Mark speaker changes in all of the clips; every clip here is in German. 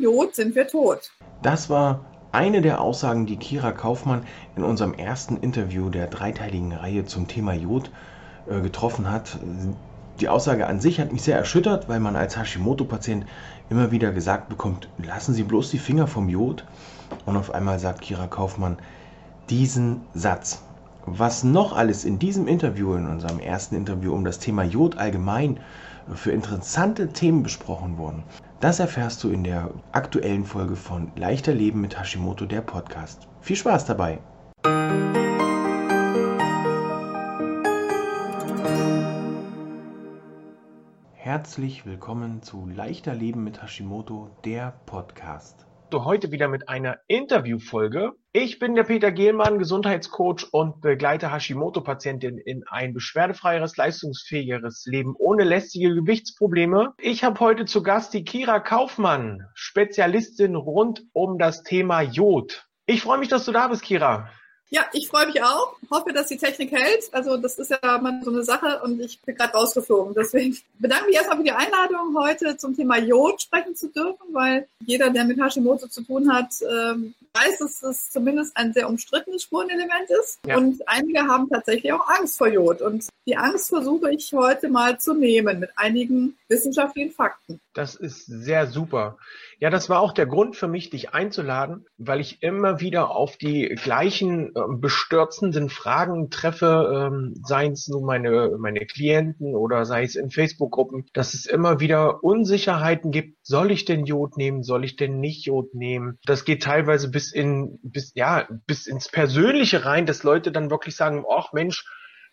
Speaker 1: Jod sind wir tot.
Speaker 2: Das war eine der Aussagen, die Kira Kaufmann in unserem ersten Interview der dreiteiligen Reihe zum Thema Jod äh, getroffen hat. Die Aussage an sich hat mich sehr erschüttert, weil man als Hashimoto-Patient immer wieder gesagt bekommt, lassen Sie bloß die Finger vom Jod. Und auf einmal sagt Kira Kaufmann diesen Satz. Was noch alles in diesem Interview, in unserem ersten Interview um das Thema Jod allgemein für interessante Themen besprochen wurden, das erfährst du in der aktuellen Folge von Leichter Leben mit Hashimoto, der Podcast. Viel Spaß dabei! Herzlich willkommen zu Leichter Leben mit Hashimoto, der Podcast.
Speaker 3: Heute wieder mit einer Interviewfolge. Ich bin der Peter Gehlmann, Gesundheitscoach und begleite Hashimoto-Patientinnen in ein beschwerdefreieres, leistungsfähigeres Leben ohne lästige Gewichtsprobleme. Ich habe heute zu Gast die Kira Kaufmann, Spezialistin rund um das Thema Jod. Ich freue mich, dass du da bist, Kira.
Speaker 1: Ja, ich freue mich auch. Hoffe, dass die Technik hält. Also das ist ja mal so eine Sache und ich bin gerade rausgeflogen. Deswegen bedanke mich erstmal für die Einladung, heute zum Thema Jod sprechen zu dürfen, weil jeder, der mit Hashimoto zu tun hat, ähm, weiß, dass es zumindest ein sehr umstrittenes Spurenelement ist. Ja. Und einige haben tatsächlich auch Angst vor Jod. Und die Angst versuche ich heute mal zu nehmen mit einigen wissenschaftlichen Fakten.
Speaker 3: Das ist sehr super. Ja, das war auch der Grund für mich, dich einzuladen, weil ich immer wieder auf die gleichen bestürzenden Fragen treffe, ähm, seien es nun meine, meine Klienten oder sei es in Facebook-Gruppen, dass es immer wieder Unsicherheiten gibt. Soll ich denn Jod nehmen? Soll ich denn nicht Jod nehmen? Das geht teilweise bis in, bis, ja, bis ins Persönliche rein, dass Leute dann wirklich sagen, ach Mensch,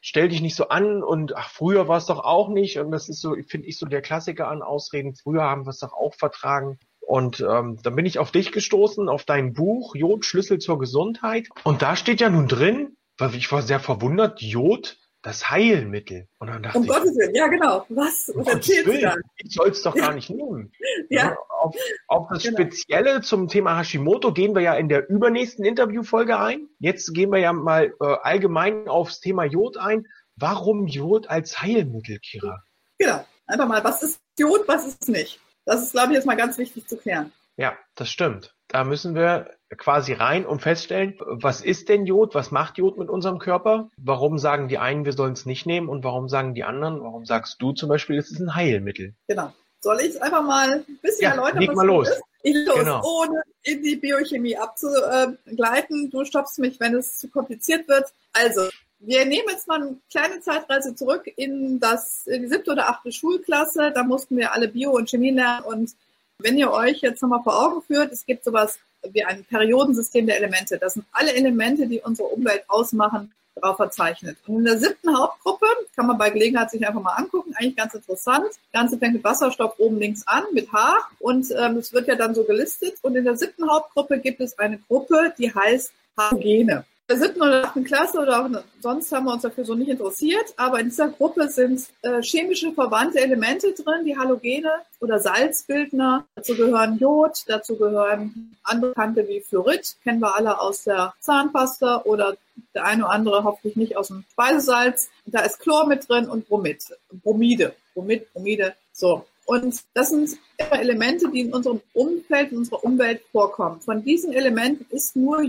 Speaker 3: stell dich nicht so an und ach, früher war es doch auch nicht. Und das ist so, finde ich, so der Klassiker an Ausreden. Früher haben wir es doch auch vertragen. Und ähm, dann bin ich auf dich gestoßen, auf dein Buch Jod, Schlüssel zur Gesundheit. Und da steht ja nun drin, weil ich war sehr verwundert, Jod, das Heilmittel. Und dann dachte
Speaker 1: um ich, Gottes Willen, ja genau. Was?
Speaker 3: Was erzählst du da? Ich soll es doch gar nicht nehmen. ja. Auf, auf das genau. Spezielle zum Thema Hashimoto gehen wir ja in der übernächsten Interviewfolge ein. Jetzt gehen wir ja mal äh, allgemein aufs Thema Jod ein. Warum Jod als Heilmittel, Kira?
Speaker 1: Genau. Einfach mal, was ist Jod, was ist nicht? Das ist, glaube ich, jetzt mal ganz wichtig zu klären.
Speaker 3: Ja, das stimmt. Da müssen wir quasi rein und feststellen, was ist denn Jod? Was macht Jod mit unserem Körper? Warum sagen die einen, wir sollen es nicht nehmen? Und warum sagen die anderen, warum sagst du zum Beispiel, es ist ein Heilmittel?
Speaker 1: Genau. Soll ich es einfach mal ein bisschen
Speaker 3: ja,
Speaker 1: erläutern?
Speaker 3: Leg mal los.
Speaker 1: Ist? Ich los, genau. ohne in die Biochemie abzugleiten. Du stoppst mich, wenn es zu kompliziert wird. Also, wir nehmen jetzt mal eine kleine Zeitreise zurück in, das, in die siebte oder achte Schulklasse. Da mussten wir alle Bio und Chemie lernen. Und wenn ihr euch jetzt nochmal vor Augen führt, es gibt sowas wie ein Periodensystem der Elemente. Das sind alle Elemente, die unsere Umwelt ausmachen, drauf verzeichnet. Und in der siebten Hauptgruppe, kann man bei Gelegenheit sich einfach mal angucken, eigentlich ganz interessant. Das Ganze fängt mit Wasserstoff oben links an, mit H. Und ähm, es wird ja dann so gelistet. Und in der siebten Hauptgruppe gibt es eine Gruppe, die heißt Halogene der siebten oder achten Klasse oder auch sonst haben wir uns dafür so nicht interessiert, aber in dieser Gruppe sind äh, chemische verwandte Elemente drin, die Halogene oder Salzbildner. Dazu gehören Jod, dazu gehören andere Kante wie Fluorid, kennen wir alle aus der Zahnpasta oder der eine oder andere hoffentlich nicht aus dem Speisesalz. Da ist Chlor mit drin und Bromid, Bromide, Bromid, Bromide, so. Und das sind Elemente, die in unserem Umfeld, in unserer Umwelt vorkommen. Von diesen Elementen ist nur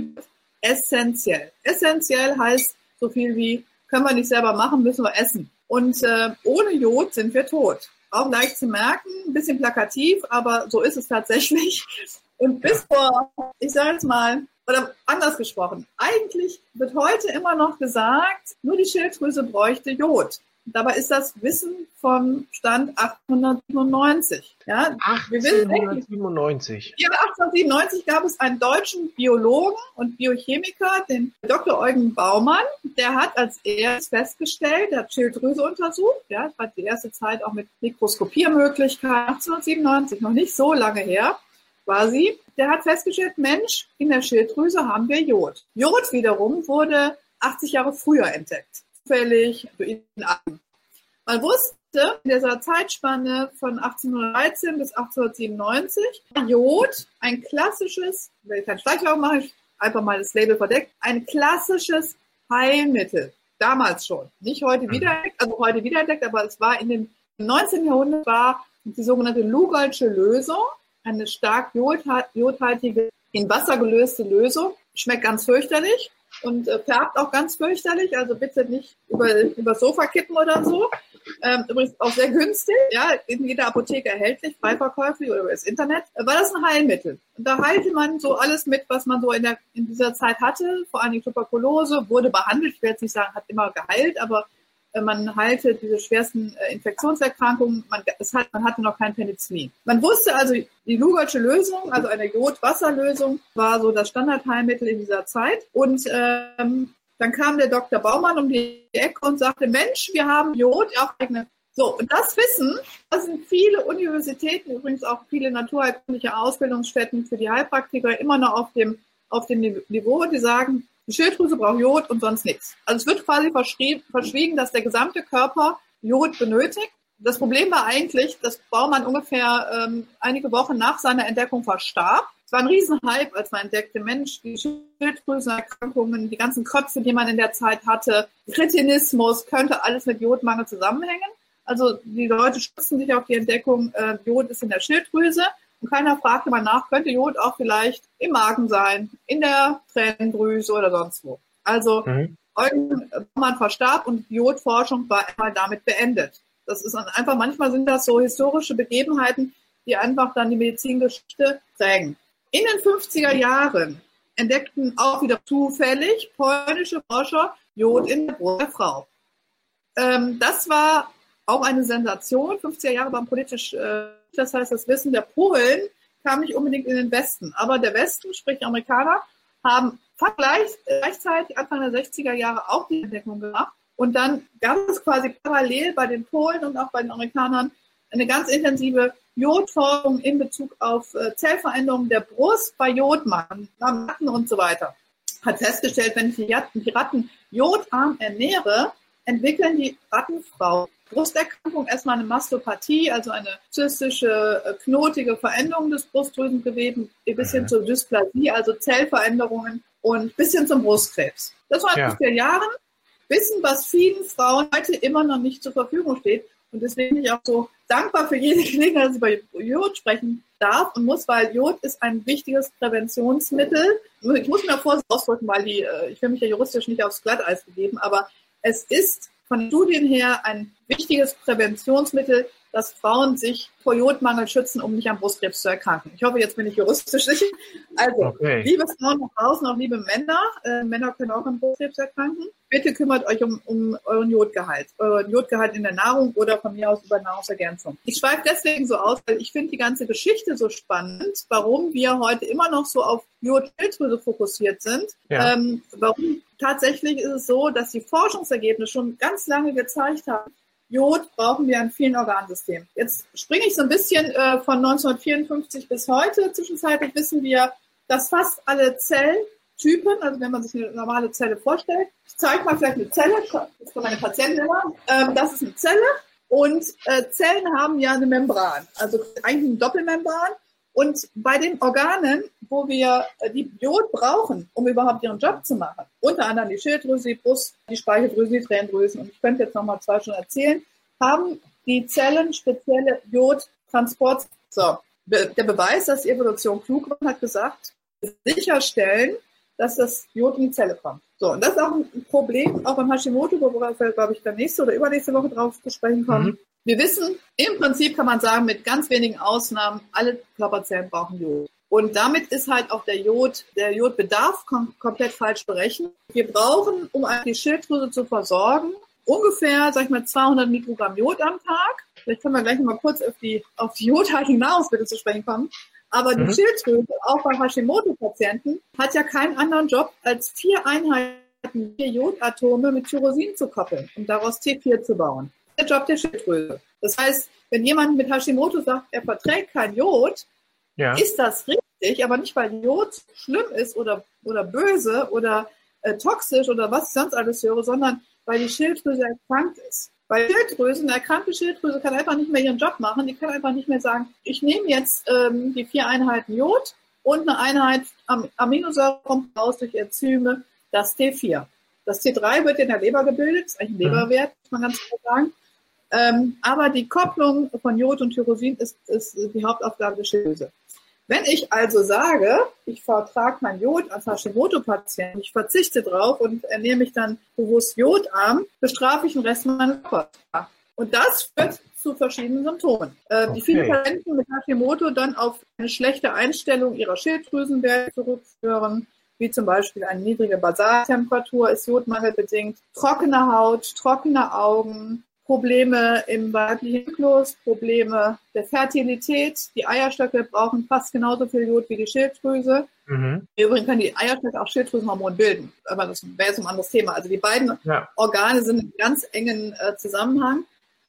Speaker 1: essentiell. Essentiell heißt so viel wie, können wir nicht selber machen, müssen wir essen. Und äh, ohne Jod sind wir tot. Auch leicht zu merken, ein bisschen plakativ, aber so ist es tatsächlich. Und bis vor, ich sage jetzt mal, oder anders gesprochen, eigentlich wird heute immer noch gesagt, nur die Schilddrüse bräuchte Jod. Dabei ist das Wissen vom Stand 897.
Speaker 3: Ja, 1897.
Speaker 1: Ja, 1897 gab es einen deutschen Biologen und Biochemiker, den Dr. Eugen Baumann. Der hat als erstes festgestellt, der hat Schilddrüse untersucht. Ja, das war die erste Zeit auch mit Mikroskopiermöglichkeiten. 1897, noch nicht so lange her quasi. Der hat festgestellt, Mensch, in der Schilddrüse haben wir Jod. Jod wiederum wurde 80 Jahre früher entdeckt zufällig Man wusste in dieser Zeitspanne von 1813 bis 1897, Jod, ein klassisches, wenn ich keinen Schleichwerbung mache, ich einfach mal das Label verdeckt, ein klassisches Heilmittel. Damals schon. Nicht heute mhm. wiederentdeckt, also heute wiederentdeckt, aber es war in dem 19. Jahrhundert war die sogenannte Lugolsche Lösung eine stark jodhaltige, in Wasser gelöste Lösung. Schmeckt ganz fürchterlich und äh, färbt auch ganz fürchterlich. Also bitte nicht über, über Sofa kippen oder so. Ähm, übrigens auch sehr günstig, ja, in jeder Apotheke erhältlich, freiverkäuflich oder über das Internet. War das ein Heilmittel? Und da heilte man so alles mit, was man so in, der, in dieser Zeit hatte, vor allem Tuberkulose, wurde behandelt. Ich werde jetzt nicht sagen, hat immer geheilt, aber äh, man heilte diese schwersten äh, Infektionserkrankungen. Man, es hat, man hatte noch kein Penicillin. Man wusste also, die Lugertsche Lösung, also eine Jodwasserlösung, war so das Standardheilmittel in dieser Zeit. Und ähm, dann kam der Dr. Baumann um die Ecke und sagte, Mensch, wir haben Jod auf eigene. So, und das Wissen, das sind viele Universitäten, übrigens auch viele naturheilkundliche Ausbildungsstätten für die Heilpraktiker immer noch auf dem, auf dem Niveau, die sagen, die Schilddrüse braucht Jod und sonst nichts. Also es wird quasi verschwiegen, dass der gesamte Körper Jod benötigt. Das Problem war eigentlich, dass Baumann ungefähr ähm, einige Wochen nach seiner Entdeckung verstarb. Es war ein Riesenhype, als man entdeckte, Mensch, die Schilddrüsenerkrankungen, die ganzen Kröpfe, die man in der Zeit hatte, Kretinismus, könnte alles mit Jodmangel zusammenhängen. Also die Leute stützen sich auf die Entdeckung, äh, Jod ist in der Schilddrüse. Und keiner fragte mal nach, könnte Jod auch vielleicht im Magen sein, in der Tränendrüse oder sonst wo. Also mhm. Eugen Baumann verstarb und Jodforschung war einmal damit beendet. Das ist einfach, manchmal sind das so historische Begebenheiten, die einfach dann die Medizingeschichte prägen. In den 50er Jahren entdeckten auch wieder zufällig polnische Forscher Jod in der Brust der Frau. Ähm, das war auch eine Sensation. 50er Jahre waren politisch äh, das heißt, das Wissen der Polen kam nicht unbedingt in den Westen. Aber der Westen, sprich Amerikaner, haben gleich, gleichzeitig Anfang der 60er Jahre auch die Entdeckung gemacht. Und dann gab es quasi parallel bei den Polen und auch bei den Amerikanern eine ganz intensive Jodforschung in Bezug auf äh, Zellveränderungen der Brust bei Jodmann, Ratten und so weiter. Hat festgestellt, wenn ich die Ratten, die Ratten jodarm ernähre, entwickeln die Rattenfrau Brusterkrankung erstmal eine Mastopathie, also eine zystische, äh, knotige Veränderung des Brustdrüsengewebes, bis hin zur Dysplasie, also Zellveränderungen und bis hin zum Brustkrebs. Das war ja. vor Jahren Wissen, was vielen Frauen heute immer noch nicht zur Verfügung steht. Und deswegen bin ich auch so dankbar für jede Gelegenheit, dass ich über Jod sprechen darf und muss, weil Jod ist ein wichtiges Präventionsmittel. Ich muss mir vorsichtig ausdrücken, weil die, äh, ich will mich ja juristisch nicht aufs Glatteis begeben, aber es ist von Studien her ein wichtiges Präventionsmittel, dass Frauen sich vor Jodmangel schützen, um nicht an Brustkrebs zu erkranken. Ich hoffe, jetzt bin ich juristisch sicher. Also, okay. liebe Frauen nach draußen, auch liebe Männer, äh, Männer können auch an Brustkrebs erkranken. Bitte kümmert euch um, um euren Jodgehalt, euren Jodgehalt in der Nahrung oder von mir aus über Nahrungsergänzung. Ich schweife deswegen so aus, weil ich finde die ganze Geschichte so spannend, warum wir heute immer noch so auf Jodschilddrüse fokussiert sind. Ja. Ähm, warum tatsächlich ist es so, dass die Forschungsergebnisse schon ganz lange gezeigt haben, Jod brauchen wir in vielen Organsystemen. Jetzt springe ich so ein bisschen äh, von 1954 bis heute. Zwischenzeitlich wissen wir, dass fast alle Zelltypen, also wenn man sich eine normale Zelle vorstellt, ich zeige mal vielleicht eine Zelle, das ist für meine Patienten immer, ähm, das ist eine Zelle und äh, Zellen haben ja eine Membran, also eigentlich eine Doppelmembran und bei den Organen, wo wir äh, die Jod brauchen, um überhaupt ihren Job zu machen, unter anderem die Schilddrüse, die Brust, die Speicheldrüse, die Tränendrüsen, und ich könnte jetzt nochmal zwei schon erzählen, haben die Zellen spezielle Jodtransport. So, der Beweis, dass die Evolution klug war, hat gesagt, sicherstellen, dass das Jod in die Zelle kommt. So, und das ist auch ein Problem, auch beim Hashimoto, worauf wir, glaube ich, dann nächste oder übernächste Woche drauf zu sprechen kommen. Mhm. Wir wissen, im Prinzip kann man sagen, mit ganz wenigen Ausnahmen, alle Körperzellen brauchen Jod. Und damit ist halt auch der Jod, der Jodbedarf kom komplett falsch berechnet. Wir brauchen, um die Schilddrüse zu versorgen, ungefähr, sag ich mal, 200 Mikrogramm Jod am Tag. Vielleicht können wir gleich mal kurz auf die, auf die jodhaltigen Nahrungsmittel zu sprechen kommen. Aber die mhm. Schilddrüse, auch bei Hashimoto-Patienten, hat ja keinen anderen Job, als vier Einheiten, vier Jodatome mit Tyrosin zu koppeln, um daraus T4 zu bauen der Job der Schilddrüse. Das heißt, wenn jemand mit Hashimoto sagt, er verträgt kein Jod, ja. ist das richtig, aber nicht, weil Jod schlimm ist oder, oder böse oder äh, toxisch oder was ich sonst alles höre, sondern weil die Schilddrüse erkrankt ist. Weil Schilddrüsen, eine erkrankte Schilddrüse kann einfach nicht mehr ihren Job machen. Die kann einfach nicht mehr sagen, ich nehme jetzt ähm, die vier Einheiten Jod und eine Einheit Am Aminosäure kommt raus durch Enzyme, das T4. Das T3 wird in der Leber gebildet, ist eigentlich ein mhm. Leberwert, muss man ganz klar sagen. Ähm, aber die Kopplung von Jod und Tyrosin ist, ist die Hauptaufgabe der Schilddrüse. Wenn ich also sage, ich vertrage mein Jod als Hashimoto-Patient, ich verzichte drauf und ernähre mich dann bewusst jodarm, bestrafe ich den Rest meines Körpers. Und das führt zu verschiedenen Symptomen, äh, okay. die viele Patienten mit Hashimoto dann auf eine schlechte Einstellung ihrer Schilddrüsenwerte zurückführen, wie zum Beispiel eine niedrige Basaltemperatur ist jodmangelbedingt, trockene Haut, trockene Augen, Probleme im weiblichen Zyklus, Probleme der Fertilität. Die Eierstöcke brauchen fast genauso viel Jod wie die Schilddrüse. Mhm. Übrigens können die Eierstöcke auch Schilddrüsenhormone bilden, aber das wäre jetzt ein anderes Thema. Also die beiden ja. Organe sind in ganz engen äh, Zusammenhang.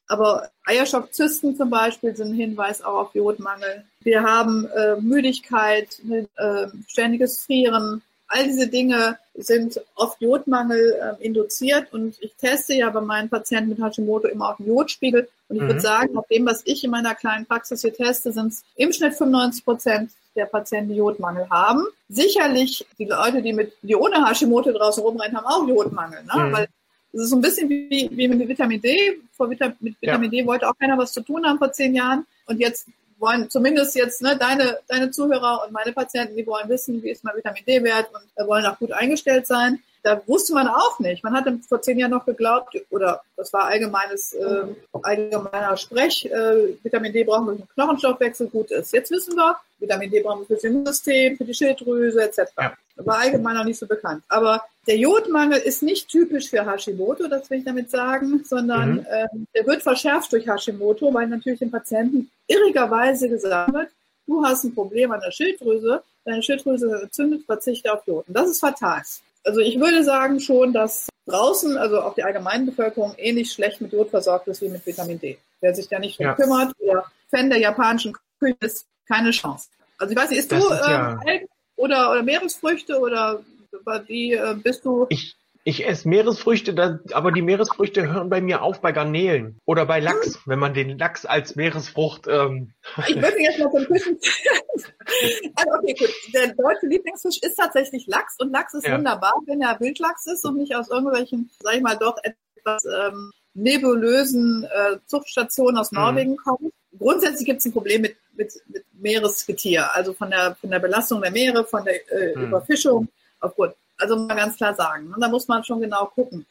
Speaker 1: Aber Eierstockzysten zum Beispiel sind ein Hinweis auch auf Jodmangel. Wir haben äh, Müdigkeit, äh, ständiges Frieren, All diese Dinge sind oft Jodmangel äh, induziert und ich teste ja bei meinen Patienten mit Hashimoto immer auf den Jodspiegel und ich mhm. würde sagen, nach dem, was ich in meiner kleinen Praxis hier teste, sind es im Schnitt 95 Prozent der Patienten, die Jodmangel haben. Sicherlich die Leute, die mit die ohne Hashimoto draußen rumrennen, haben auch Jodmangel, ne? Mhm. weil es ist so ein bisschen wie, wie mit Vitamin D. Vor Vita, mit Vitamin ja. D wollte auch keiner was zu tun haben vor zehn Jahren. Und jetzt wollen zumindest jetzt ne, deine, deine Zuhörer und meine Patienten, die wollen wissen, wie ist mein Vitamin D-Wert und wollen auch gut eingestellt sein. Da wusste man auch nicht. Man hatte vor zehn Jahren noch geglaubt, oder das war allgemeines, äh, allgemeiner Sprech, äh, Vitamin D brauchen wir für den Knochenstoffwechsel, gut ist. Jetzt wissen wir, Vitamin D brauchen wir fürs Immunsystem, für die Schilddrüse etc. War allgemein noch nicht so bekannt. Aber der Jodmangel ist nicht typisch für Hashimoto, das will ich damit sagen, sondern mhm. ähm, der wird verschärft durch Hashimoto, weil natürlich den Patienten irrigerweise gesagt wird, du hast ein Problem an der Schilddrüse, deine Schilddrüse ist entzündet, verzichte auf Jod. Und das ist fatal. Also ich würde sagen schon, dass draußen, also auch die allgemeine Bevölkerung, ähnlich schlecht mit Jod versorgt ist wie mit Vitamin D. Wer sich da nicht drum ja. kümmert oder Fan der japanischen Küche ist, keine Chance. Also ich weiß nicht, isst das du ist ja äh, oder, oder Meeresfrüchte oder wie äh, bist du?
Speaker 3: Ich, ich esse Meeresfrüchte, das, aber die Meeresfrüchte hören bei mir auf bei Garnelen oder bei Lachs, hm. wenn man den Lachs als Meeresfrucht. Ähm
Speaker 1: ich würde jetzt mal so ein bisschen. also okay, gut. Der deutsche Lieblingsfisch ist tatsächlich Lachs und Lachs ist ja. wunderbar, wenn er Wildlachs ist und nicht aus irgendwelchen, sag ich mal, doch etwas ähm, nebulösen äh, Zuchtstationen aus mhm. Norwegen mhm. kommt. Grundsätzlich gibt es ein Problem mit, mit, mit Meeresgetier, also von der, von der Belastung der Meere, von der äh, mhm. Überfischung aufgrund also mal ganz klar sagen. Und ne? da muss man schon genau gucken.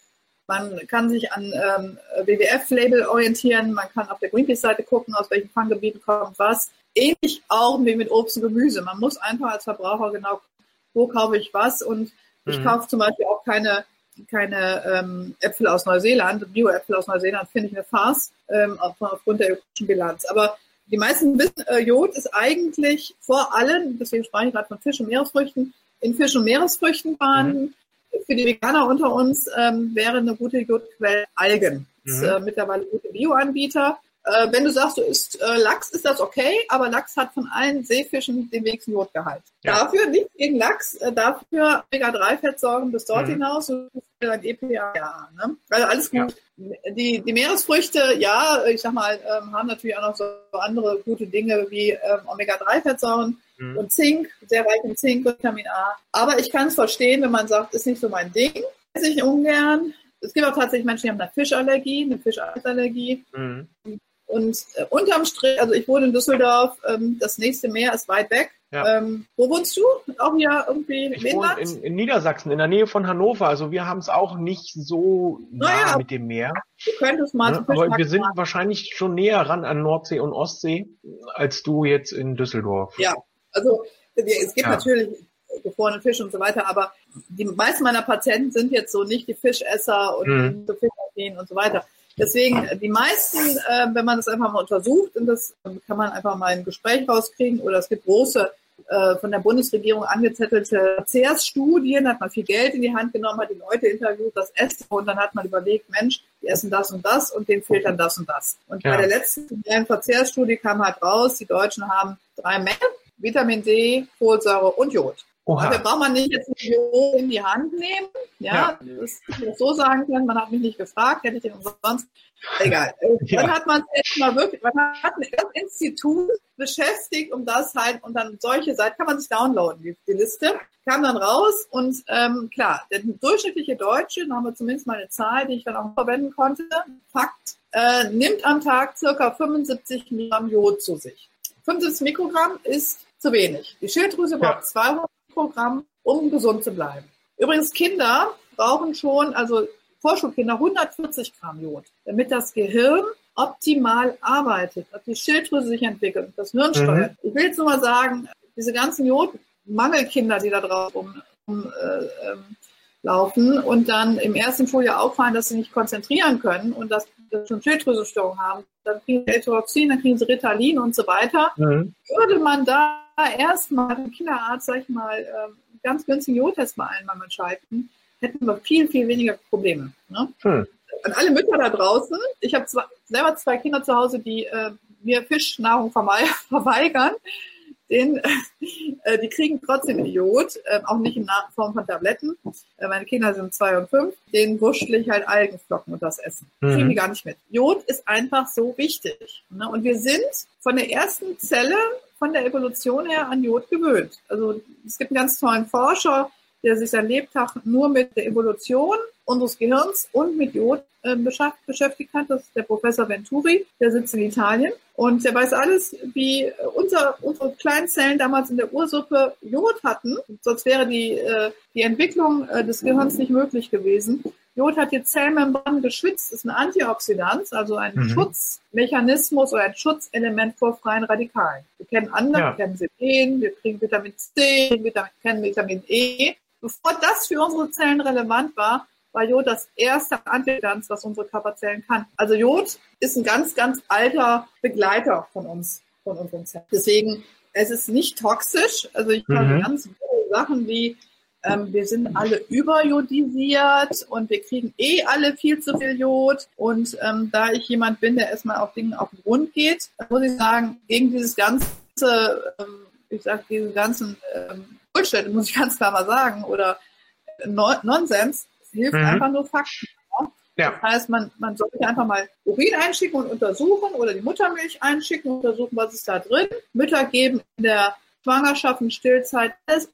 Speaker 1: Man kann sich an ähm, WWF-Label orientieren, man kann auf der Greenpeace-Seite gucken, aus welchen Fanggebieten kommt was. Ähnlich auch wie mit Obst und Gemüse. Man muss einfach als Verbraucher genau gucken, wo kaufe ich was. Und ich mhm. kaufe zum Beispiel auch keine, keine ähm, Äpfel aus Neuseeland. Bio-Äpfel aus Neuseeland finde ich eine Farce ähm, aufgrund der ökologischen Bilanz. Aber die meisten wissen, äh, Jod ist eigentlich vor allem, deswegen spreche ich gerade von Fisch und Meeresfrüchten, in Fisch- und Meeresfrüchten vorhanden. Mhm. Für die Veganer unter uns ähm, wäre eine gute Jodquelle Algen. Mhm. ist, äh, mittlerweile gute Bioanbieter. Äh, wenn du sagst, du isst äh, Lachs, ist das okay, aber Lachs hat von allen Seefischen den wenigsten Jodgehalt. Ja. Dafür nichts gegen Lachs, äh, dafür Omega-3-Fettsäuren bis dort mhm. hinaus und ein EPA. Ja, ne? Also alles gut. Ja. Die, die Meeresfrüchte, ja, ich sag mal, ähm, haben natürlich auch noch so andere gute Dinge wie ähm, Omega-3-Fettsäuren mhm. und Zink, sehr reich in Zink, Vitamin A. Aber ich kann es verstehen, wenn man sagt, ist nicht so mein Ding. Esse ich ungern. Es gibt auch tatsächlich Menschen, die haben eine Fischallergie, eine Fischallergie. Mhm. Und äh, unterm Strich, also ich wohne in Düsseldorf, ähm, das nächste Meer ist weit weg. Ja. Ähm, wo wohnst du? Auch hier irgendwie
Speaker 3: ich Wohne in, in, Niedersachsen, in der Nähe von Hannover. Also wir haben es auch nicht so nah naja, mit dem Meer.
Speaker 1: Du könntest mal
Speaker 3: ja, Aber wir sind machen. wahrscheinlich schon näher ran an Nordsee und Ostsee als du jetzt in Düsseldorf.
Speaker 1: Ja, also es gibt ja. natürlich gefrorenen Fisch und so weiter, aber die meisten meiner Patienten sind jetzt so nicht die Fischesser und mhm. so und so weiter. Deswegen, die meisten, äh, wenn man das einfach mal untersucht, und das kann man einfach mal ein Gespräch rauskriegen, oder es gibt große äh, von der Bundesregierung angezettelte Verzehrsstudien, hat man viel Geld in die Hand genommen, hat die Leute interviewt, das Essen und dann hat man überlegt, Mensch, die essen das und das und denen fehlt dann das und das. Und ja. bei der letzten Verzehrstudie kam halt raus, die Deutschen haben drei Mängel, Vitamin D, Folsäure und Jod. Oha. Da braucht man nicht jetzt ein Jod in die Hand nehmen. Ja, ja. das ich so sagen können, man hat mich nicht gefragt, hätte ich den umsonst. Egal. Ja. Dann hat man jetzt mal wirklich, man hat ein Institut beschäftigt, um das halt, und dann solche Seiten kann man sich downloaden, die, die Liste, kam dann raus und ähm, klar, der durchschnittliche Deutsche, da haben wir zumindest mal eine Zahl, die ich dann auch verwenden konnte, Fakt, äh, nimmt am Tag circa 75 Milligramm Jod zu sich. 75 Mikrogramm ist zu wenig. Die Schilddrüse
Speaker 3: Ja.
Speaker 1: braucht 200 Mikrogramm, um gesund zu bleiben. Übrigens, Kinder brauchen schon, also Vorschulkinder, 140 Gramm Jod, damit das Gehirn optimal arbeitet, dass die Schilddrüse sich entwickelt, das Hirn steuert. Ich will jetzt nur mal sagen, diese ganzen Jodmangelkinder, die da drauf rum, rum äh, ähm, laufen und dann im ersten Schuljahr auffallen, dass sie nicht konzentrieren können und dass sie schon Schilddrüsenstörungen haben, dann kriegen sie Etoxin, dann kriegen sie Ritalin und so weiter.
Speaker 3: Mhm.
Speaker 1: Würde man da erstmal dem Kinderarzt, sag ich mal, ähm, ganz günstigen Jodtest bei allen Mann schalten, hätten wir viel, viel weniger Probleme. Ne?
Speaker 3: Hm.
Speaker 1: An alle Mütter da draußen, ich habe selber zwei Kinder zu Hause, die äh, mir Fischnahrung verweigern. Den, äh, die kriegen trotzdem Jod, äh, auch nicht in Form von Tabletten. Äh, meine Kinder sind zwei und fünf. Den wurschtel ich halt Algenflocken und das Essen. Kriegen
Speaker 3: Mhm.
Speaker 1: die gar nicht mit. Jod ist einfach so wichtig. Ne? Und wir sind von der ersten Zelle, von der Evolution her an Jod gewöhnt. Also es gibt einen ganz tollen Forscher, der sich sein Lebtag nur mit der Evolution unseres Gehirns und mit Jod äh, beschäftigt hat. Das ist der Professor Venturi, der sitzt in Italien. Und der weiß alles, wie unser, unsere kleinen Zellen damals in der Ursuppe Jod hatten. Sonst wäre die, äh, die Entwicklung äh, des Gehirns nicht möglich gewesen. Jod hat die Zellmembran geschwitzt, ist ein Antioxidant, also ein
Speaker 3: Mhm.
Speaker 1: Schutzmechanismus oder ein Schutzelement vor freien Radikalen. Wir kennen andere,
Speaker 3: Ja.
Speaker 1: wir kennen Selen, wir kriegen Vitamin C, wir kennen Vitamin E. Bevor das für unsere Zellen relevant war, war Jod das erste Antioxidant, was unsere Körperzellen kann. Also Jod ist ein ganz, ganz alter Begleiter von uns, von unseren Zellen. Deswegen, es ist nicht toxisch. Also ich kann
Speaker 3: Mhm.
Speaker 1: ganz viele Sachen wie ähm, wir sind alle überjodisiert und wir kriegen eh alle viel zu viel Jod. Und ähm, da ich jemand bin, der erstmal auf Dingen auf den Grund geht, muss ich sagen, gegen dieses ganze, ähm, ich sag, diesen ganzen ähm, Bullshit, muss ich ganz klar mal sagen, oder no Nonsens, hilft
Speaker 3: Mhm.
Speaker 1: einfach nur Fakten.
Speaker 3: Ja.
Speaker 1: Das heißt, man, man sollte einfach mal Urin einschicken und untersuchen oder die Muttermilch einschicken und untersuchen, was ist da drin. Mütter geben in der Schwangerschaft und Stillzeit das.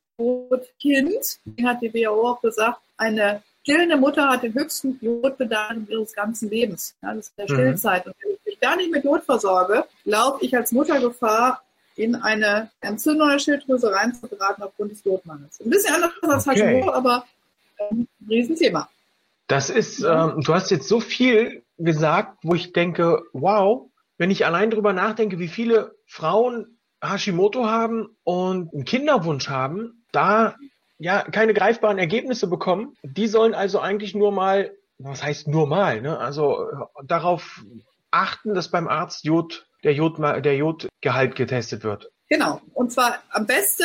Speaker 1: Deswegen hat die WHO auch gesagt, eine stillende Mutter hat den höchsten Jodbedarf ihres ganzen Lebens. Ja, das ist der
Speaker 3: Mhm.
Speaker 1: Stillzeit. Und wenn ich mich gar nicht mit Jod versorge, laufe ich als Mutter Gefahr, in eine Entzündung der Schilddrüse reinzugeraten aufgrund des Jodmangels. Ein bisschen anders als
Speaker 3: Okay.
Speaker 1: Hashimoto, aber ein Riesenthema.
Speaker 3: Das ist, ähm, du hast jetzt so viel gesagt, wo ich denke, wow, wenn ich allein drüber nachdenke, wie viele Frauen Hashimoto haben und einen Kinderwunsch haben, da ja keine greifbaren Ergebnisse bekommen, die sollen also eigentlich nur mal, was heißt nur mal, ne? Also äh, darauf achten, dass beim Arzt Jod, der Jod, der Jodgehalt getestet wird.
Speaker 1: Genau. Und zwar am besten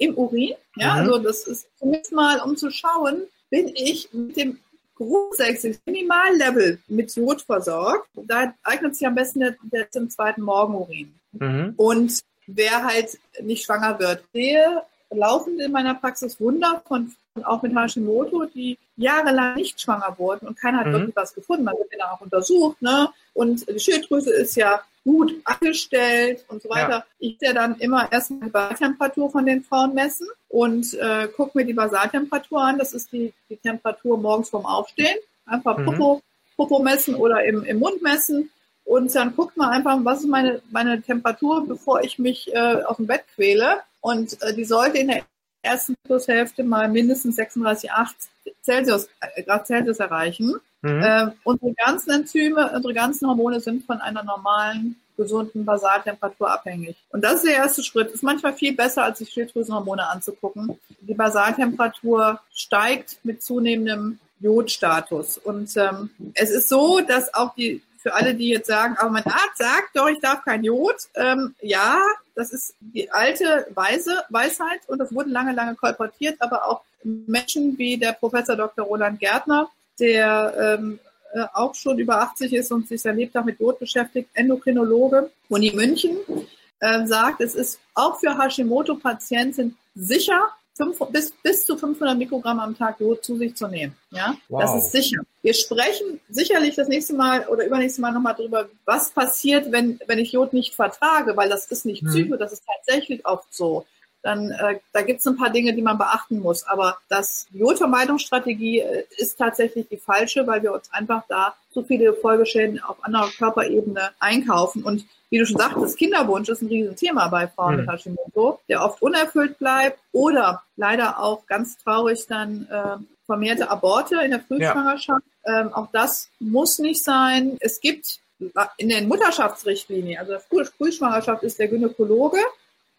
Speaker 1: im Urin. Ja,
Speaker 3: Mhm.
Speaker 1: also das ist zumindest mal, um zu schauen, bin ich mit dem grundsätzlich Minimallevel mit Jod versorgt. Da eignet sich am besten der, der zum zweiten Morgenurin.
Speaker 3: Mhm.
Speaker 1: Und wer halt nicht schwanger wird, sehe laufend in meiner Praxis Wunder von auch mit Hashimoto, die jahrelang nicht schwanger wurden und keiner hat
Speaker 3: Mhm.
Speaker 1: wirklich was gefunden. Man wird ja auch untersucht, ne? Und die Schilddrüse ist ja gut angestellt und so weiter. Ich sehe dann immer erstmal die Basaltemperatur von den Frauen messen und äh, gucke mir die Basaltemperatur an. Das ist die, die Temperatur morgens vorm Aufstehen. Einfach
Speaker 3: Mhm.
Speaker 1: Popo, Popo messen oder im, im Mund messen. Und dann guckt man einfach, was ist meine, meine Temperatur, bevor ich mich äh, aus dem Bett quäle. Und äh, die sollte in der ersten Plushälfte mal mindestens 36,8 Celsius, äh, Grad Celsius erreichen.
Speaker 3: Mhm.
Speaker 1: Äh, unsere ganzen Enzyme, unsere ganzen Hormone sind von einer normalen, gesunden Basaltemperatur abhängig. Und das ist der erste Schritt. Ist manchmal viel besser, als sich Schilddrüsenhormone anzugucken. Die Basaltemperatur steigt mit zunehmendem Jodstatus. Und ähm, es ist so, dass auch die für alle, die jetzt sagen, aber mein Arzt sagt doch, ich darf kein Jod. Ähm, ja, das ist die alte Weise, Weisheit und das wurde lange, lange kolportiert, aber auch Menschen wie der Professor Dr. Roland Gärtner, der ähm, äh, auch schon über 80 ist und sich sein Lebtag mit Jod beschäftigt, Endokrinologe, Uni München, äh, sagt, es ist auch für Hashimoto-Patienten sicher, fünf, bis, bis zu 500 Mikrogramm am Tag Jod zu sich zu nehmen. Ja,
Speaker 3: Wow.
Speaker 1: das ist sicher. Wir sprechen sicherlich das nächste Mal oder übernächste Mal nochmal drüber, was passiert, wenn, wenn ich Jod nicht vertrage, weil das ist nicht
Speaker 3: Mhm.
Speaker 1: Psycho, das ist tatsächlich oft so. Dann äh, da gibt es ein paar Dinge, die man beachten muss. Aber das Jodvermeidungsstrategie äh, ist tatsächlich die falsche, weil wir uns einfach da so viele Folgeschäden auf anderer Körperebene einkaufen. Und wie du schon sagtest, Kinderwunsch ist ein Riesenthema bei Frauen mit mhm. Hashimoto, der oft unerfüllt bleibt oder leider auch ganz traurig dann äh, vermehrte Aborte in der Frühschwangerschaft. Ja. Ähm, auch das muss nicht sein. Es gibt in den Mutterschaftsrichtlinien, also der Frühschwangerschaft ist der Gynäkologe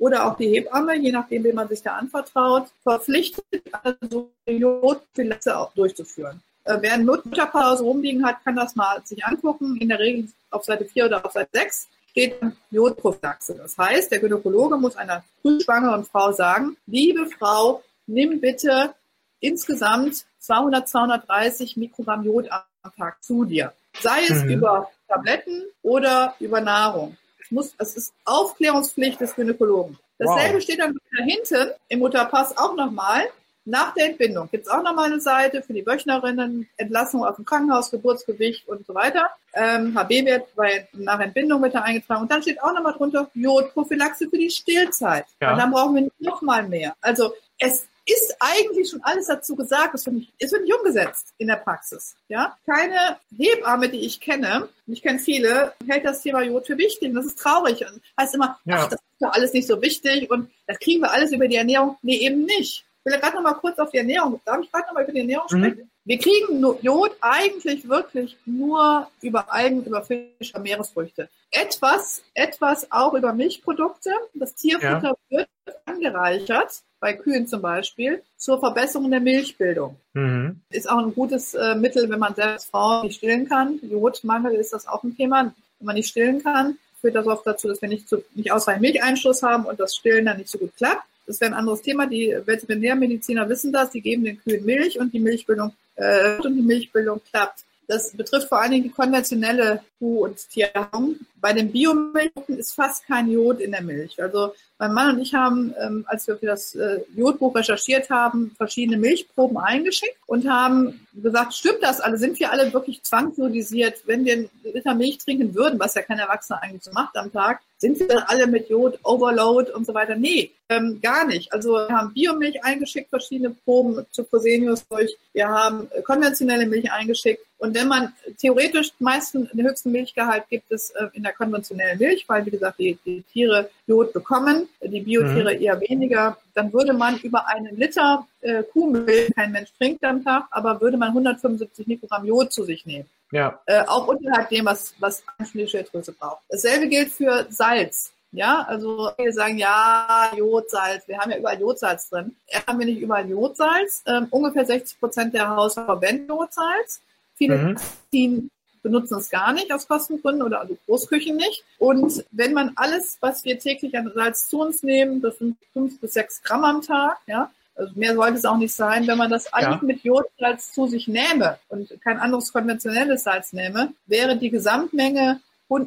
Speaker 1: oder auch die Hebamme, je nachdem, wem man sich da anvertraut, verpflichtet, also Jodpilze auch durchzuführen. Äh, wer eine Mutterpause rumliegen hat, kann das mal sich angucken. In der Regel auf Seite 4 oder auf Seite 6 steht Jodprophylaxe. Das heißt, der Gynäkologe muss einer frühschwangeren Frau sagen, liebe Frau, nimm bitte insgesamt 200, 230 Mikrogramm Jod am Tag zu dir. Sei es mhm. über Tabletten oder über Nahrung. Es, muss, es ist Aufklärungspflicht des Gynäkologen. Dasselbe wow. steht dann da hinten im Mutterpass auch nochmal. Nach der Entbindung gibt es auch nochmal eine Seite für die Wöchnerinnen, Entlassung aus dem Krankenhaus, Geburtsgewicht und so weiter. Ähm, HB-Wert bei, nach Entbindung wird da eingetragen. Und dann steht auch nochmal drunter Jodprophylaxe für die Stillzeit. Ja. Und dann brauchen wir nochmal mehr. Also es ist eigentlich schon alles dazu gesagt, es wird nicht, es wird nicht umgesetzt in der Praxis. Ja? Keine Hebamme, die ich kenne, und ich kenne viele, hält das Thema Jod für wichtig. Und das ist traurig. Und heißt immer, ja. ach, das ist doch alles nicht so wichtig und das kriegen wir alles über die Ernährung. Nee, eben nicht. Ich will gerade noch mal kurz auf die Ernährung. Darf ich gerade noch mal über die Ernährung mhm. Wir kriegen Jod eigentlich wirklich nur über Algen, über Fische, Meeresfrüchte. Etwas, etwas auch über Milchprodukte. Das Tierfutter ja. wird angereichert bei Kühen zum Beispiel, zur Verbesserung der Milchbildung. Mhm. Ist auch ein gutes äh, Mittel, wenn man selbst Frauen nicht stillen kann. Jodmangel ist das auch ein Thema. Wenn man nicht stillen kann, führt das oft dazu, dass wir nicht, zu, nicht ausreichend Milcheinschuss haben und das Stillen dann nicht so gut klappt. Das wäre ein anderes Thema. Die Veterinärmediziner wissen das. Die geben den Kühen Milch und die Milchbildung äh, und die Milchbildung klappt. Das betrifft vor allen Dingen die konventionelle Kuh- und Tierhaltung. Bei den Biomilchen ist fast kein Jod in der Milch. Also mein Mann und ich haben, ähm, als wir für das äh, Jodbuch recherchiert haben, verschiedene Milchproben eingeschickt und haben gesagt, stimmt das alle? Sind wir alle wirklich zwangsjodisiert? Wenn wir einen Liter Milch trinken würden, was ja kein Erwachsener eigentlich so macht am Tag, sind wir dann alle mit Jod, Overload und so weiter? Nee, ähm, gar nicht. Also wir haben Biomilch eingeschickt, verschiedene Proben zu Fresenius durch. Wir haben äh, konventionelle Milch eingeschickt. Und wenn man theoretisch meisten, den höchsten Milchgehalt gibt es äh, in der konventionellen Milch, weil, wie gesagt, die, die Tiere Jod bekommen, die Biotiere mhm. eher weniger, dann würde man über einen Liter äh, Kuhmilch, kein Mensch trinkt am Tag, aber würde man 175 Mikrogramm Jod zu sich nehmen. Ja. Äh, auch unterhalb dem, was, was die Schilddrüse braucht. Dasselbe gilt für Salz. Ja, also wir sagen, ja, Jodsalz, wir haben ja überall Jodsalz drin. Erst haben wir nicht überall Jodsalz. Ähm, ungefähr 60 Prozent der Haushalte verwenden Jodsalz. Viele mhm benutzen es gar nicht aus Kostengründen oder also Großküchen nicht. Und wenn man alles, was wir täglich an Salz zu uns nehmen, das sind fünf bis sechs Gramm am Tag, ja, also mehr sollte es auch nicht sein, wenn man das alles ja. mit Jodsalz zu sich nähme und kein anderes konventionelles Salz nähme, wäre die Gesamtmenge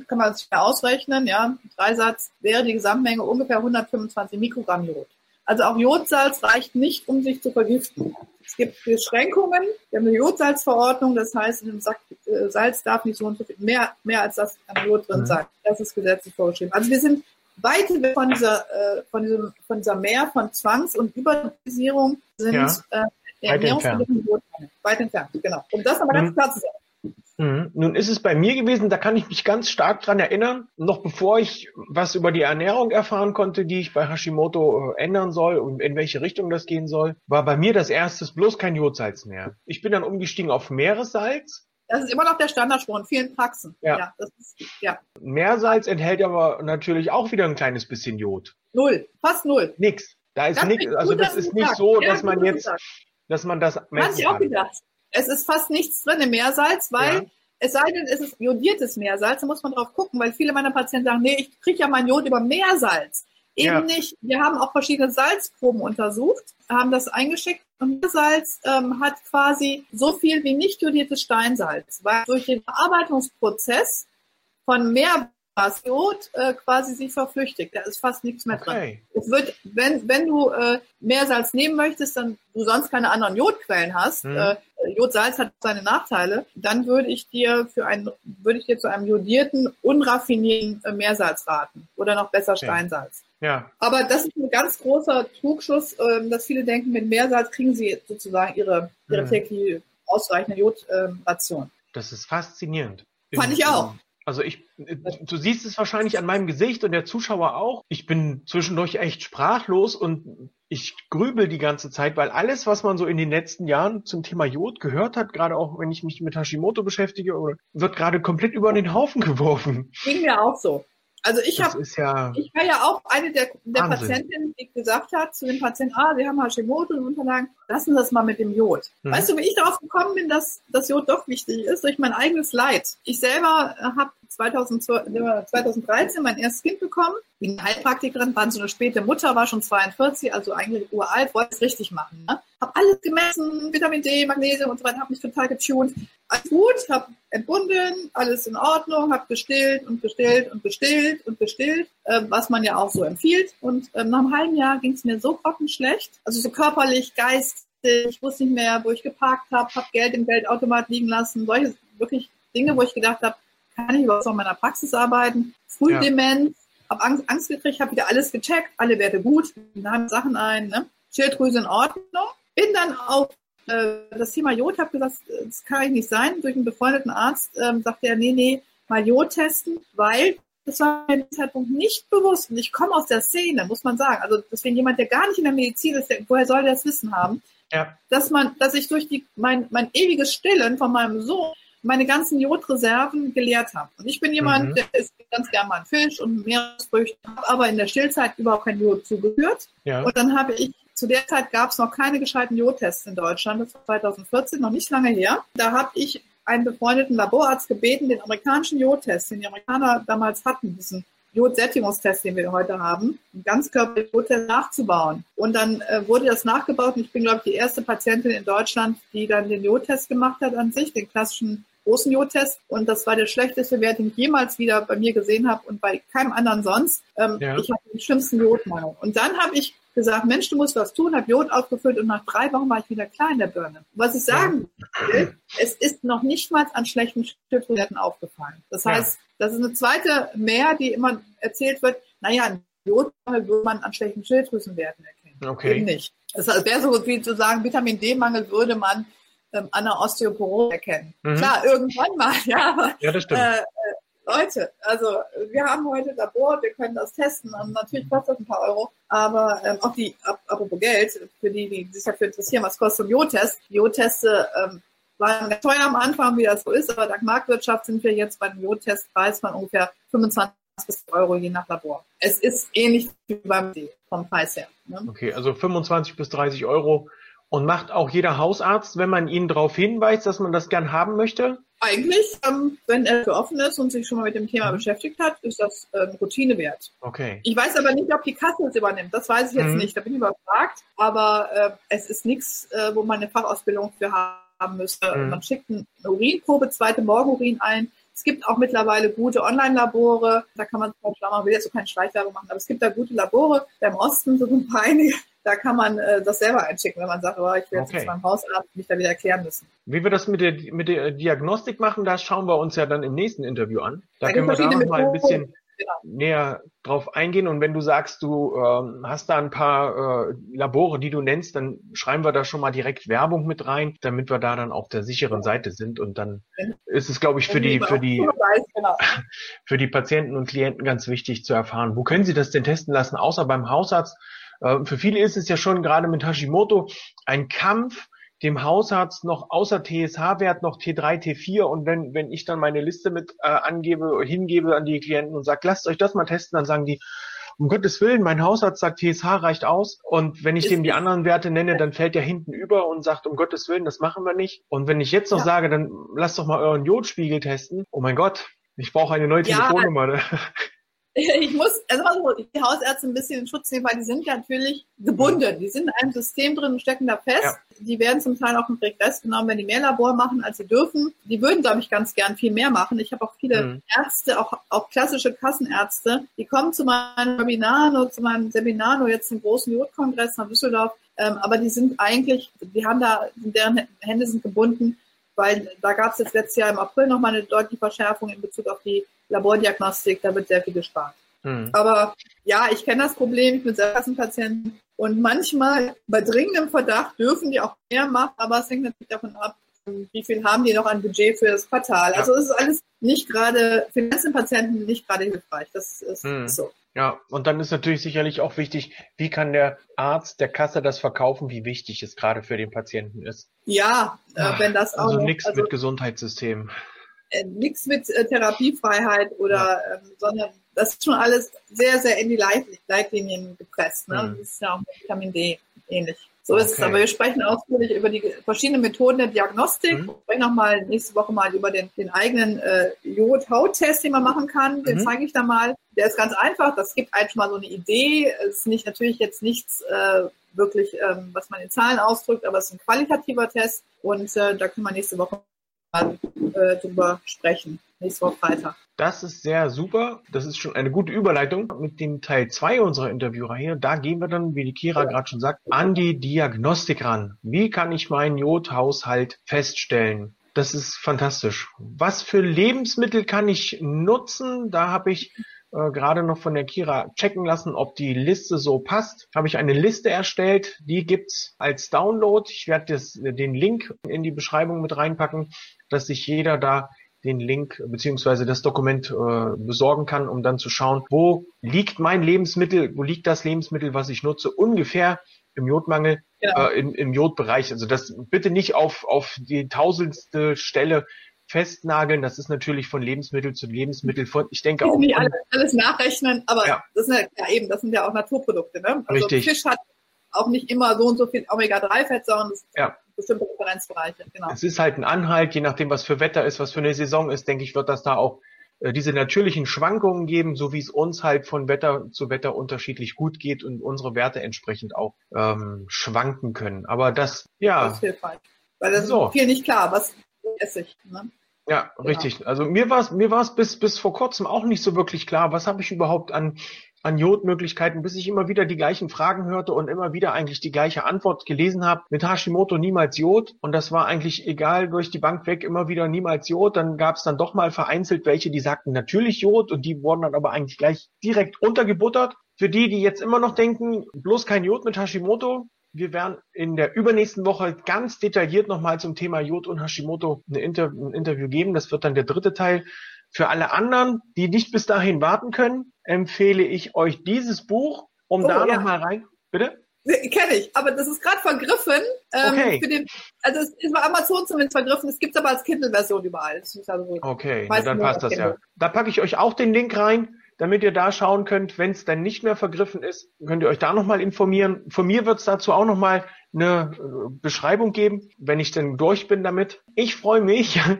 Speaker 1: kann man sich ausrechnen, ja, Dreisatz, wäre die Gesamtmenge ungefähr 125 Mikrogramm Jod. Also auch Jodsalz reicht nicht, um sich zu vergiften. Es gibt Beschränkungen. Wir haben eine Jodsalzverordnung, das heißt, in dem Sack äh, Salz darf nicht so und so viel mehr, mehr als das an Jod drin mhm. sein. Das ist gesetzlich vorgeschrieben. Also wir sind weit von dieser, äh, von diesem, von dieser Mehr von Zwangs- und Überdosierung sind ja. äh, weit entfernt. weit entfernt, genau. Um das aber ganz mhm. klar zu sagen.
Speaker 3: Mhm. Nun ist es bei mir gewesen, da kann ich mich ganz stark dran erinnern, noch bevor ich was über die Ernährung erfahren konnte, die ich bei Hashimoto äh, ändern soll und in welche Richtung das gehen soll, war bei mir das erstes bloß kein Jodsalz mehr. Ich bin dann umgestiegen auf Meeressalz.
Speaker 1: Das ist immer noch der Standardspruch in vielen Praxen. Ja. ja, ist,
Speaker 3: ja. Meersalz enthält aber natürlich auch wieder ein kleines bisschen Jod.
Speaker 1: Null, fast null.
Speaker 3: Nix. Da ist nichts, also das ist nicht so, dass man jetzt, dass man das
Speaker 1: messen Hatte ich auch gedacht es ist fast nichts drin im Meersalz, weil es sei denn, es ist jodiertes Meersalz, da muss man drauf gucken, weil viele meiner Patienten sagen, nee, ich kriege ja mein Jod über Meersalz. Eben ja. nicht. Wir haben auch verschiedene Salzproben untersucht, haben das eingeschickt und Meersalz ähm, hat quasi so viel wie nicht jodiertes Steinsalz, weil durch den Verarbeitungsprozess von das Jod äh, quasi sich verflüchtigt. Da ist fast nichts mehr okay. drin. Es wird, wenn, wenn du äh, Meersalz nehmen möchtest, dann du sonst keine anderen Jodquellen hast, hm. äh, Jodsalz hat seine Nachteile, dann würde ich dir für ein, würde ich dir zu einem jodierten, unraffinierten äh, Meersalz raten. Oder noch besser okay. Steinsalz.
Speaker 3: Ja.
Speaker 1: Aber das ist ein ganz großer Trugschluss, ähm, dass viele denken, mit Meersalz kriegen sie sozusagen ihre, ihre
Speaker 3: Mhm.
Speaker 1: tägliche ausreichende Jodration.
Speaker 3: Das ist faszinierend.
Speaker 1: Fand ich auch.
Speaker 3: Also ich, du siehst es wahrscheinlich an meinem Gesicht und der Zuschauer auch. Ich bin zwischendurch echt sprachlos und ich grübel die ganze Zeit, weil alles, was man so in den letzten Jahren zum Thema Jod gehört hat, gerade auch wenn ich mich mit Hashimoto beschäftige, wird gerade komplett über den Haufen geworfen.
Speaker 1: Ging mir auch so. Also ich habe,
Speaker 3: ja
Speaker 1: ich war ja auch eine der, der Patientinnen, die gesagt hat zu dem Patienten, ah, sie haben Hashimoto und Unterlagen, lassen Sie das mal mit dem Jod.
Speaker 3: Mhm.
Speaker 1: Weißt du, wie ich darauf gekommen bin, dass das Jod doch wichtig ist, durch mein eigenes Leid. Ich selber habe 2013 äh, mein erstes Kind bekommen. Bin Heilpraktikerin, war so eine späte Mutter, war schon 42, also eigentlich uralt, wollte es richtig machen. Ne? Hab alles gemessen, Vitamin D, Magnesium und so weiter, habe mich total getuned. Alles gut, habe entbunden, alles in Ordnung, habe gestillt und gestillt und gestillt und gestillt, äh, was man ja auch so empfiehlt. Und äh, nach einem halben Jahr ging es mir so grottenschlecht, also so körperlich, geistig, ich wusste nicht mehr, wo ich geparkt habe, habe Geld im Geldautomat liegen lassen, solche wirklich Dinge, wo ich gedacht habe, kann ich überhaupt noch in meiner Praxis arbeiten? Frühdemenz, habe Angst, Angst gekriegt, habe wieder alles gecheckt, alle Werte gut, nahmen Sachen ein, ne? Schilddrüse in Ordnung. Bin dann auf äh, das Thema Jod, habe gesagt, das kann ich nicht sein. Durch einen befreundeten Arzt ähm, sagte er, nee, nee, mal Jod testen, weil das war mir dem Zeitpunkt nicht bewusst. Und ich komme aus der Szene, muss man sagen. Also deswegen jemand, der gar nicht in der Medizin ist, der, woher soll der das Wissen haben?
Speaker 3: ja,
Speaker 1: dass man, dass ich durch die, mein, mein ewiges Stillen von meinem Sohn meine ganzen Jodreserven geleert habe. Und ich bin jemand,
Speaker 3: Mhm.
Speaker 1: der isst ganz gern mal Fisch und Meeresfrüchte, habe aber in der Stillzeit überhaupt kein Jod zugeführt.
Speaker 3: ja,
Speaker 1: Und dann habe ich, zu der Zeit gab es noch keine gescheiten Jodtests in Deutschland, das war 2014, noch nicht lange her. Da habe ich einen befreundeten Laborarzt gebeten, den amerikanischen Jodtest, den die Amerikaner damals hatten, diesen Jodsättigungstest, den wir heute haben, einen Ganzkörper-Jodtest nachzubauen. Und dann äh, wurde das nachgebaut und ich bin, glaube ich, die erste Patientin in Deutschland, die dann den Jodtest gemacht hat an sich, den klassischen großen Jodtest. Und das war der schlechteste Wert, den ich jemals wieder bei mir gesehen habe und bei keinem anderen sonst. Ähm,
Speaker 3: Ja.
Speaker 1: Ich hatte den schlimmsten Jodmangel. Und dann habe ich gesagt, Mensch, du musst was tun, habe Jod aufgefüllt und nach drei Wochen war ich wieder klar in der Birne. Was ich sagen will, es ist noch nicht mal an schlechten Schilddrüsenwerten aufgefallen. Das
Speaker 3: Ja.
Speaker 1: heißt, das ist eine zweite mehr, die immer erzählt wird, naja, Jodmangel würde man an schlechten Schilddrüsenwerten erkennen. Eben
Speaker 3: okay.
Speaker 1: nicht. Das wäre so wie zu sagen, Vitamin D-Mangel würde man ähm, an der Osteoporose erkennen.
Speaker 3: Mhm.
Speaker 1: Klar, irgendwann mal, ja, aber
Speaker 3: Ja, das stimmt.
Speaker 1: äh, äh, Leute, also wir haben heute Labor, wir können das testen und natürlich kostet das ein paar Euro, aber ähm, auch die, ap- apropos Geld, für die, die sich dafür interessieren, was kostet ein Jodtest? Die Jodteste ähm, waren ganz teuer am Anfang, wie das so ist, aber dank Marktwirtschaft sind wir jetzt beim Jodtestpreis von ungefähr 25 bis Euro je nach Labor. Es ist ähnlich wie beim D vom Preis her. Ne?
Speaker 3: Okay, also 25 bis 30 Euro. Und macht auch jeder Hausarzt, wenn man ihn darauf hinweist, dass man das gern haben möchte?
Speaker 1: Eigentlich, ähm, wenn er für offen ist und sich schon mal mit dem Thema
Speaker 3: Mhm.
Speaker 1: beschäftigt hat, ist das ähm, Routine wert.
Speaker 3: Okay.
Speaker 1: Ich weiß aber nicht, ob die Kasse es übernimmt. Das weiß ich jetzt
Speaker 3: Mhm.
Speaker 1: nicht. Da bin ich überfragt. Aber äh, es ist nichts, äh, wo man eine Fachausbildung für haben müsste.
Speaker 3: Mhm.
Speaker 1: Man schickt eine Urinprobe, zweite Morgenurin ein. Es gibt auch mittlerweile gute Online-Labore. Da kann man schlau machen, ich will jetzt so keine Schleichwerbung machen, aber es gibt da gute Labore. Da im Osten so ein paar einige. Da kann man äh, das selber einschicken, wenn man sagt, oh, ich will jetzt
Speaker 3: Okay.
Speaker 1: meinem Hausarzt mich da wieder erklären müssen.
Speaker 3: Wie wir das mit der, mit der Diagnostik machen, das schauen wir uns ja dann im nächsten Interview an. Da
Speaker 1: Da
Speaker 3: können wir da noch mal ein bisschen. Näher drauf eingehen. Und wenn du sagst, du ähm, hast da ein paar äh, Labore, die du nennst, dann schreiben wir da schon mal direkt Werbung mit rein, damit wir da dann auf der sicheren Seite sind. Und dann ist es, glaube ich, für die, für die,
Speaker 1: Genau.
Speaker 3: für die Patienten und Klienten ganz wichtig zu erfahren. Wo können sie das denn testen lassen, außer beim Hausarzt? Äh, Für viele ist es ja schon gerade mit Hashimoto ein Kampf, dem Hausarzt noch außer TSH-Wert noch T3, T4 und wenn, wenn ich dann meine Liste mit äh, angebe, hingebe an die Klienten und sage, lasst euch das mal testen, dann sagen die, um Gottes Willen, mein Hausarzt sagt, TSH reicht aus. Und wenn ich dem die anderen Werte nenne, dann fällt der hinten über und sagt, um Gottes Willen, das machen wir nicht. Und wenn ich jetzt noch
Speaker 1: Ja.
Speaker 3: sage, dann lasst doch mal euren Jodspiegel testen. Oh mein Gott, ich brauche eine neue
Speaker 1: Ja.
Speaker 3: Telefonnummer.
Speaker 1: Ich muss, also so, die Hausärzte ein bisschen in Schutz nehmen, weil die sind natürlich gebunden. Die sind in einem System drin und stecken da fest.
Speaker 3: Ja.
Speaker 1: Die werden zum Teil auch im Regress genommen, wenn die mehr Labor machen, als sie dürfen. Die würden, glaube ich, ganz gern viel mehr machen. Ich habe auch viele
Speaker 3: Mhm.
Speaker 1: Ärzte, auch, auch klassische Kassenärzte, die kommen zu meinem Webinar, zu meinem Seminar, nur jetzt zum großen Jodkongress nach Düsseldorf. Ähm, aber die sind eigentlich, die haben da, deren Hände sind gebunden, weil da gab es jetzt letztes Jahr im April nochmal eine deutliche Verschärfung in Bezug auf die Labordiagnostik, da wird sehr viel gespart. Mhm. Aber ja, ich kenne das Problem, ich bin selber Patienten und manchmal bei dringendem Verdacht dürfen die auch mehr machen, aber es hängt natürlich davon ab, wie viel haben die noch an Budget für das Quartal. Ja. Also es ist alles nicht gerade, für die Patienten nicht gerade hilfreich. Das ist mhm. so.
Speaker 3: Ja, und dann ist natürlich sicherlich auch wichtig, wie kann der Arzt der Kasse das verkaufen, wie wichtig es gerade für den Patienten ist.
Speaker 1: Ja, äh, wenn das
Speaker 3: auch. Also nichts also, mit Gesundheitssystem.
Speaker 1: Äh, nichts mit äh, Therapiefreiheit oder, ja. ähm, sondern das ist schon alles sehr, sehr in die Leit Leitlinien gepresst. Ne? Mhm. Das ist ja auch mit Vitamin D ähnlich. So ist okay. es. Aber wir sprechen ausführlich über die verschiedenen Methoden der Diagnostik. Mhm. Wir sprechen nochmal nächste Woche mal über den, den eigenen äh, Jod-Haut-Test, den man machen kann. Den mhm. zeige ich da mal. Der ist ganz einfach. Das gibt einem schon mal so eine Idee. Es ist nicht natürlich jetzt nichts äh, wirklich, ähm, was man in Zahlen ausdrückt, aber es ist ein qualitativer Test. Und äh, da können wir nächste Woche mal äh, drüber sprechen. Nächste Woche Freitag.
Speaker 3: Das ist sehr super. Das ist schon eine gute Überleitung mit dem Teil 2 unserer Interviewreihe. Da gehen wir dann, wie die Kira gerade schon sagt, an die Diagnostik ran. Wie kann ich meinen Jodhaushalt feststellen? Das ist fantastisch. Was für Lebensmittel kann ich nutzen? Da habe ich äh, gerade noch von der Kira checken lassen, ob die Liste so passt. Habe ich eine Liste erstellt, die gibt's als Download. Ich werde den Link in die Beschreibung mit reinpacken, dass sich jeder da den Link beziehungsweise das Dokument äh, besorgen kann, um dann zu schauen, wo liegt mein Lebensmittel, wo liegt das Lebensmittel, was ich nutze, ungefähr im Jodmangel, ja. äh, im, im Jodbereich. Also das bitte nicht auf, auf die tausendste Stelle festnageln. Das ist natürlich von Lebensmittel zu Lebensmittel. Von, ich denke auch.
Speaker 1: Nicht alles, alles nachrechnen, aber ja. das sind ja, eben, das sind ja auch Naturprodukte. Ne?
Speaker 3: Also Richtig.
Speaker 1: Fisch hat auch nicht immer so und so viel Omega-3-Fett, sondern das ja bestimmte Referenzbereiche.
Speaker 3: Genau. Es ist halt ein Anhalt, je nachdem, was für Wetter ist, was für eine Saison ist, denke ich, wird das da auch äh, diese natürlichen Schwankungen geben, so wie es uns halt von Wetter zu Wetter unterschiedlich gut geht und unsere Werte entsprechend auch ähm, schwanken können. Aber das, ja. Das ist
Speaker 1: hilfreich. Weil das so. ist viel nicht klar, was esse ich. Ne?
Speaker 3: Ja, genau. richtig. Also mir war es mir war es bis bis vor kurzem auch nicht so wirklich klar, was habe ich überhaupt an an Jodmöglichkeiten, bis ich immer wieder die gleichen Fragen hörte und immer wieder eigentlich die gleiche Antwort gelesen habe. Mit Hashimoto niemals Jod. Und das war eigentlich egal durch die Bank weg, immer wieder niemals Jod. Dann gab es dann doch mal vereinzelt welche, die sagten natürlich Jod und die wurden dann aber eigentlich gleich direkt untergebuttert. Für die, die jetzt immer noch denken, bloß kein Jod mit Hashimoto, wir werden in der übernächsten Woche ganz detailliert nochmal zum Thema Jod und Hashimoto Inter ein Interview geben. Das wird dann der dritte Teil. Für alle anderen, die nicht bis dahin warten können, empfehle ich euch dieses Buch, um oh, da ja. nochmal rein. Bitte?
Speaker 1: Kenne ich, aber das ist gerade vergriffen. Ähm, okay. Den, also es ist bei Amazon zumindest vergriffen, es gibt es aber als Kindle-Version überall.
Speaker 3: Also okay, na, dann passt das Kindle. ja. Da packe ich euch auch den Link rein, damit ihr da schauen könnt, wenn es dann nicht mehr vergriffen ist, könnt ihr euch da nochmal informieren. Von mir wird es dazu auch nochmal eine äh, Beschreibung geben, wenn ich denn durch bin damit. Ich freue mich.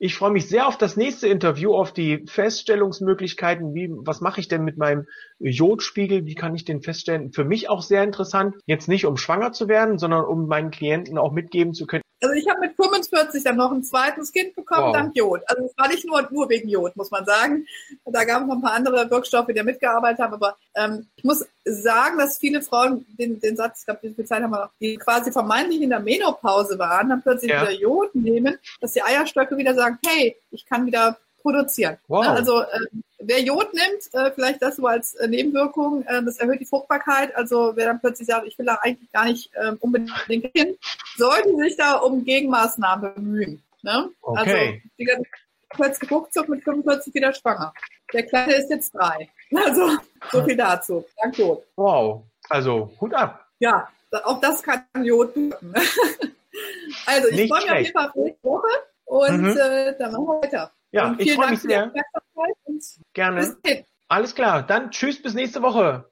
Speaker 3: Ich freue mich sehr auf das nächste Interview, auf die Feststellungsmöglichkeiten. Wie, was mache ich denn mit meinem Jodspiegel? Wie kann ich den feststellen? Für mich auch sehr interessant. Jetzt nicht um schwanger zu werden, sondern um meinen Klienten auch mitgeben zu können.
Speaker 1: Also ich habe mit 45 dann noch ein zweites Kind bekommen, wow. dank Jod. Also es war nicht nur, nur wegen Jod, muss man sagen. Da gab es noch ein paar andere Wirkstoffe, die da mitgearbeitet haben. Aber ähm, ich muss sagen, dass viele Frauen den, den Satz, ich glaube, wie viel Zeit haben wir noch, die quasi vermeintlich in der Menopause waren, dann plötzlich ja. wieder Jod nehmen, dass die Eierstöcke wieder sagen, hey, ich kann wieder produzieren. Wow. Also äh, wer Jod nimmt, äh, vielleicht das so als äh, Nebenwirkung, äh, das erhöht die Fruchtbarkeit. Also wer dann plötzlich sagt, ich will da eigentlich gar nicht äh, unbedingt hin, sollte sich da um Gegenmaßnahmen bemühen. Ne?
Speaker 3: Okay. Also
Speaker 1: die ganze plötzlich ruckzuck mit 45 wieder schwanger. Der Kleine ist jetzt drei. Also so viel dazu. Danke.
Speaker 3: Wow. Also Hut ab.
Speaker 1: Ja, auch das kann Jod wirken. also ich freue mich auf jeden Fall auf nächste Woche und mhm. äh, dann machen wir weiter.
Speaker 3: Ja, ich freue mich sehr. Gerne. Alles klar, dann tschüss bis nächste Woche.